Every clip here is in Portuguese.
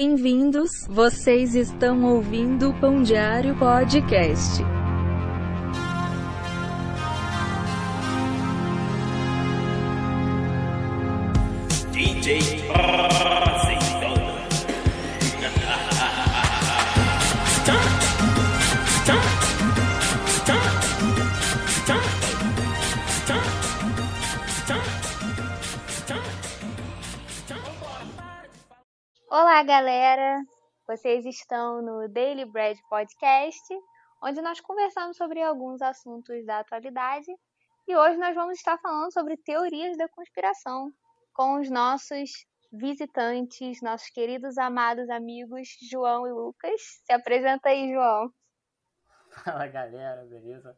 Bem-vindos, vocês estão ouvindo o Pão Diário Podcast. DJ Azeitona. Olá, galera! Vocês estão no Daily Bread Podcast, onde nós conversamos sobre alguns assuntos da atualidade. E hoje nós vamos estar falando sobre teorias da conspiração com os nossos visitantes, nossos queridos amados amigos João e Lucas. Se apresenta aí, João. Fala galera, beleza?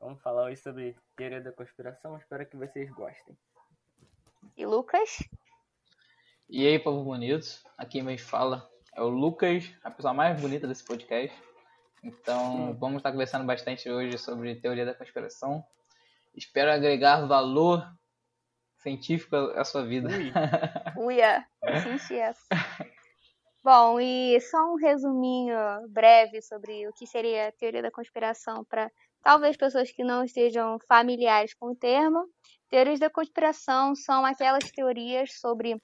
Vamos falar hoje sobre teoria da conspiração, espero que vocês gostem. E Lucas? E aí, povo bonito, aqui quem fala é o Lucas, a pessoa mais bonita desse podcast. Então, vamos estar conversando bastante hoje sobre teoria da conspiração. Espero agregar valor científico à sua vida. Uia, sim, yes. Bom, e só um resuminho breve sobre o que seria a teoria da conspiração para talvez pessoas que não estejam familiares com o termo. Teorias da conspiração são aquelas teorias sobre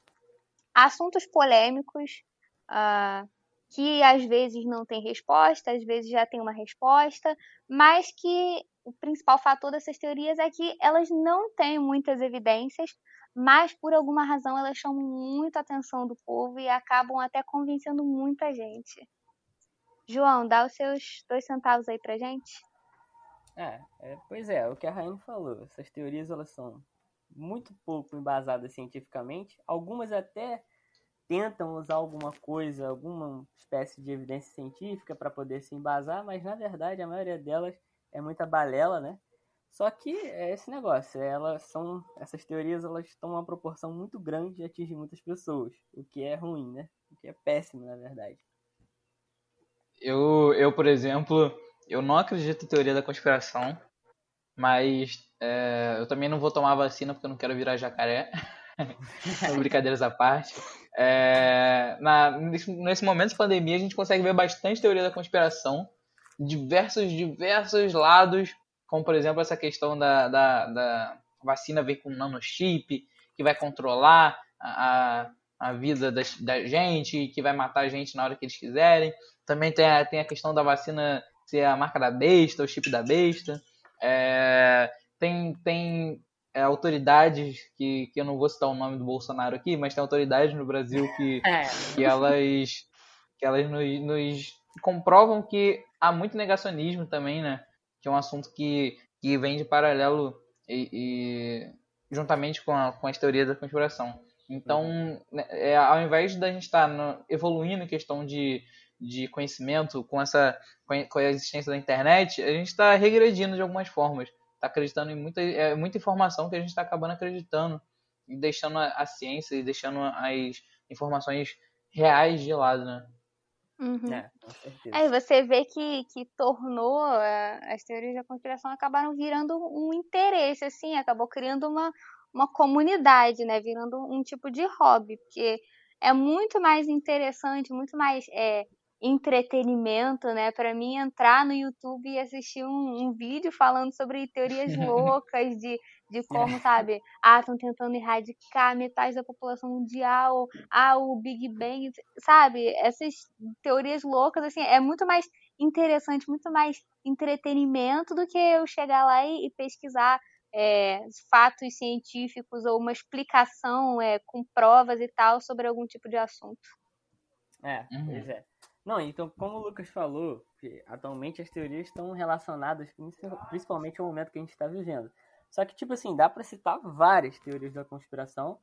assuntos polêmicos uh, que às vezes não tem resposta, às vezes já tem uma resposta, mas que o principal fator dessas teorias é que elas não têm muitas evidências, mas por alguma razão elas chamam muito a atenção do povo e acabam até convencendo muita gente. João, dá os seus dois centavos aí pra gente. É, é pois é, o que a Raine falou. Essas teorias elas são muito pouco embasadas cientificamente. Algumas até tentam usar alguma coisa, alguma espécie de evidência científica para poder se embasar, mas na verdade a maioria delas é muita balela, né? Só que é esse negócio, elas são essas teorias elas tomam uma proporção muito grande e atingem muitas pessoas, o que é ruim, né? O que é péssimo, na verdade. Eu, eu por exemplo, eu não acredito em teoria da conspiração, mas é, eu também não vou tomar vacina porque eu não quero virar jacaré. Brincadeiras à parte. É, na, nesse, momento de pandemia, a gente consegue ver bastante teoria da conspiração, diversos, diversos lados, como por exemplo essa questão da, da, da vacina vem com nanochip, que vai controlar a, a vida da, da gente, que vai matar a gente na hora que eles quiserem. Também tem a, tem a questão da vacina ser a marca da besta, o chip da besta. É, tem, tem é, autoridades que, que eu não vou citar o nome do Bolsonaro aqui, mas tem autoridades no Brasil que, é. que elas, que elas nos, nos comprovam que há muito negacionismo também, né? Que é um assunto que, que vem de paralelo e, e juntamente com, a, com as teorias da conspiração. Então, né, é, ao invés da gente estar tá evoluindo em questão de, de conhecimento com essa com a existência da internet, a gente está regredindo de algumas formas. Está acreditando em muita, é, muita informação que a gente está acabando acreditando e deixando a, a, ciência e deixando as informações reais de lado, né? Uhum. É, Aí você vê que, que tornou as teorias da conspiração acabaram virando um interesse, assim, acabou criando uma, uma comunidade, né? Virando um tipo de hobby, porque é muito mais interessante, muito mais é, entretenimento, né? Para mim entrar no YouTube e assistir um, um vídeo falando sobre teorias loucas de, de como, sabe, ah, estão tentando erradicar metade da população mundial, ah, o Big Bang, sabe? Essas teorias loucas, assim, é muito mais interessante, muito mais entretenimento do que eu chegar lá e, e pesquisar é, fatos científicos ou uma explicação é, com provas e tal sobre algum tipo de assunto. É, uhum. pois é. Não, então, como o Lucas falou, atualmente as teorias estão relacionadas principalmente ao momento que a gente está vivendo. Só que, tipo assim, dá para citar várias teorias da conspiração,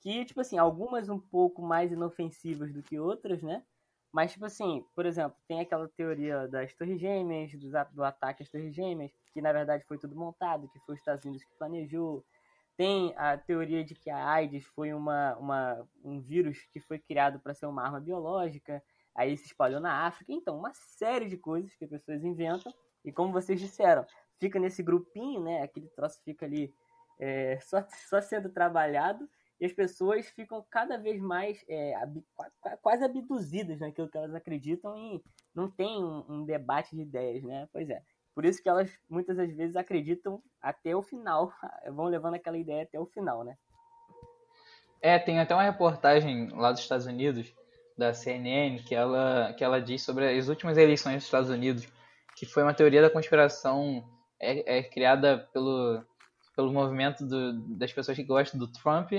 que, tipo assim, algumas um pouco mais inofensivas do que outras, né? Mas, tipo assim, por exemplo, tem aquela teoria das Torres Gêmeas, do, do ataque às Torres Gêmeas, que na verdade foi tudo montado, que foi os Estados Unidos que planejou. Tem a teoria de que a AIDS foi uma, uma, um vírus que foi criado para ser uma arma biológica aí se espalhou na África. Então, uma série de coisas que as pessoas inventam. E como vocês disseram, fica nesse grupinho, né? Aquele troço fica ali é, só, só sendo trabalhado. e as pessoas ficam cada vez mais é, quase abduzidas naquilo que elas acreditam e não tem um, um, debate de ideias, né? Pois é. Por isso que elas muitas das vezes acreditam até o final, vão levando aquela ideia até o final, né? É, tem até uma reportagem lá dos Estados Unidos, da CNN, que ela, que ela diz sobre as últimas eleições dos Estados Unidos, que foi uma teoria da conspiração é, é criada pelo, pelo movimento do, das pessoas que gostam do Trump,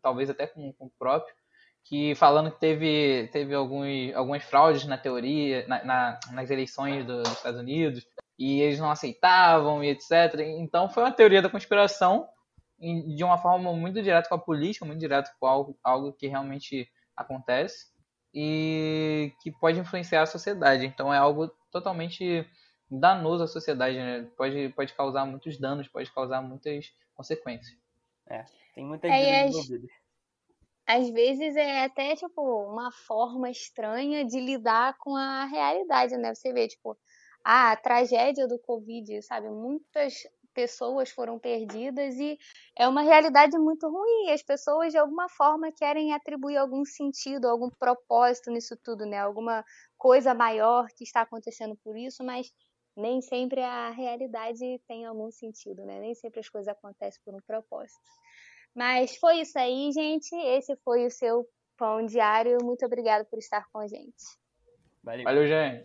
talvez até com, com o próprio, que falando que teve, teve alguns, algumas fraudes na teoria, na, na, nas eleições do, dos Estados Unidos, e eles não aceitavam e etc. Então foi uma teoria da conspiração de uma forma muito direta com a política, muito direta com algo, algo que realmente acontece e que pode influenciar a sociedade. Então é algo totalmente danoso à sociedade, né? Pode, pode causar muitos danos, pode causar muitas consequências. É, tem muitas é, envolvidas. Às vezes é até, tipo, uma forma estranha de lidar com a realidade, né? Você vê, tipo, a tragédia do Covid, sabe? Muitas pessoas foram perdidas e é uma realidade muito ruim. As pessoas, de alguma forma, querem atribuir algum sentido, algum propósito nisso tudo, né? Alguma coisa maior que está acontecendo por isso, mas nem sempre a realidade tem algum sentido, né? Nem sempre as coisas acontecem por um propósito. Mas foi isso aí, gente. Esse foi o seu pão diário. Muito obrigada por estar com a gente. Valeu, Valeu gente.